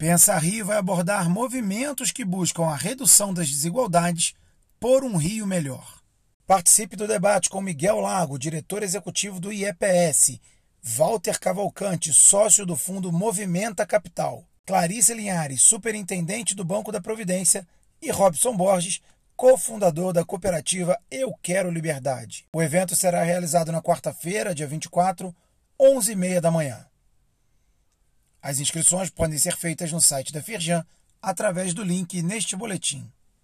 Pensa Rio vai abordar movimentos que buscam a redução das desigualdades por um Rio melhor. Participe do debate com Miguel Lago, diretor executivo do IEPS, Walter Cavalcante, sócio do fundo Movimenta Capital, Clarice Linhares, superintendente do Banco da Providência, e Robson Borges, cofundador da cooperativa Eu Quero Liberdade. O evento será realizado na quarta-feira, dia 24, 11h30 da manhã. As inscrições podem ser feitas no site da Firjan através do link neste boletim.